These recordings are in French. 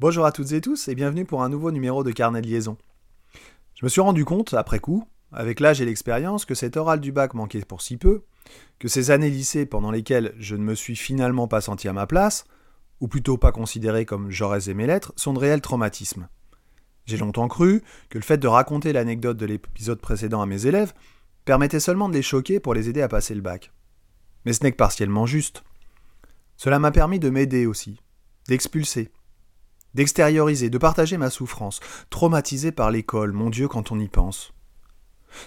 Bonjour à toutes et tous et bienvenue pour un nouveau numéro de Carnet de liaison. Je me suis rendu compte, après coup, avec l'âge et l'expérience, que cet oral du bac manquait pour si peu, que ces années lycée pendant lesquelles je ne me suis finalement pas senti à ma place, ou plutôt pas considéré comme j'aurais aimé l'être, sont de réels traumatismes. J'ai longtemps cru que le fait de raconter l'anecdote de l'épisode précédent à mes élèves permettait seulement de les choquer pour les aider à passer le bac. Mais ce n'est que partiellement juste. Cela m'a permis de m'aider aussi, d'expulser, d'extérioriser, de partager ma souffrance, traumatisée par l'école, mon Dieu quand on y pense.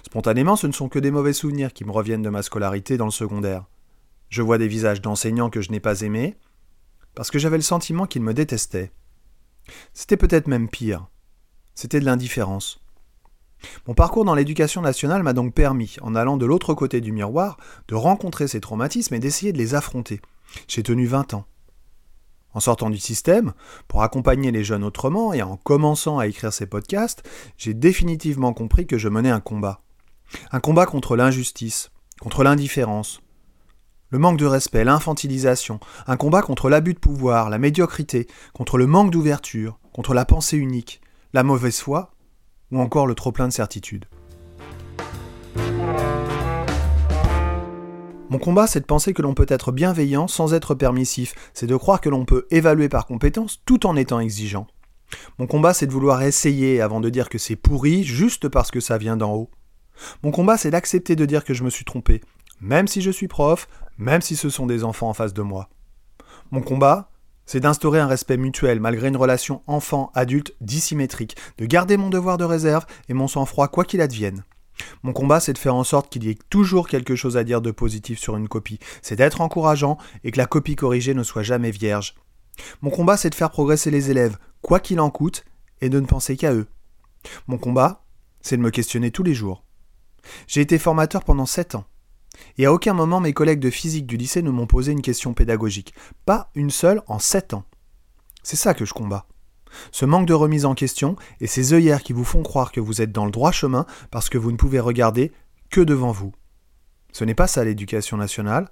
Spontanément, ce ne sont que des mauvais souvenirs qui me reviennent de ma scolarité dans le secondaire. Je vois des visages d'enseignants que je n'ai pas aimés, parce que j'avais le sentiment qu'ils me détestaient. C'était peut-être même pire. C'était de l'indifférence. Mon parcours dans l'éducation nationale m'a donc permis, en allant de l'autre côté du miroir, de rencontrer ces traumatismes et d'essayer de les affronter. J'ai tenu vingt ans. En sortant du système, pour accompagner les jeunes autrement et en commençant à écrire ces podcasts, j'ai définitivement compris que je menais un combat. Un combat contre l'injustice, contre l'indifférence, le manque de respect, l'infantilisation, un combat contre l'abus de pouvoir, la médiocrité, contre le manque d'ouverture, contre la pensée unique, la mauvaise foi ou encore le trop-plein de certitude. Mon combat, c'est de penser que l'on peut être bienveillant sans être permissif, c'est de croire que l'on peut évaluer par compétence tout en étant exigeant. Mon combat, c'est de vouloir essayer avant de dire que c'est pourri juste parce que ça vient d'en haut. Mon combat, c'est d'accepter de dire que je me suis trompé, même si je suis prof, même si ce sont des enfants en face de moi. Mon combat, c'est d'instaurer un respect mutuel malgré une relation enfant-adulte dissymétrique, de garder mon devoir de réserve et mon sang-froid quoi qu'il advienne. Mon combat, c'est de faire en sorte qu'il y ait toujours quelque chose à dire de positif sur une copie. C'est d'être encourageant et que la copie corrigée ne soit jamais vierge. Mon combat, c'est de faire progresser les élèves, quoi qu'il en coûte, et de ne penser qu'à eux. Mon combat, c'est de me questionner tous les jours. J'ai été formateur pendant sept ans. Et à aucun moment mes collègues de physique du lycée ne m'ont posé une question pédagogique. Pas une seule en sept ans. C'est ça que je combats. Ce manque de remise en question et ces œillères qui vous font croire que vous êtes dans le droit chemin parce que vous ne pouvez regarder que devant vous. Ce n'est pas ça l'éducation nationale.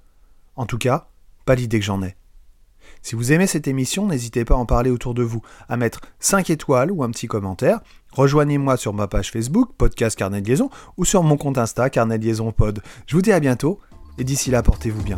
En tout cas, pas l'idée que j'en ai. Si vous aimez cette émission, n'hésitez pas à en parler autour de vous, à mettre 5 étoiles ou un petit commentaire. Rejoignez-moi sur ma page Facebook, Podcast Carnet de Liaison, ou sur mon compte Insta, Carnet de Liaison Pod. Je vous dis à bientôt, et d'ici là, portez-vous bien.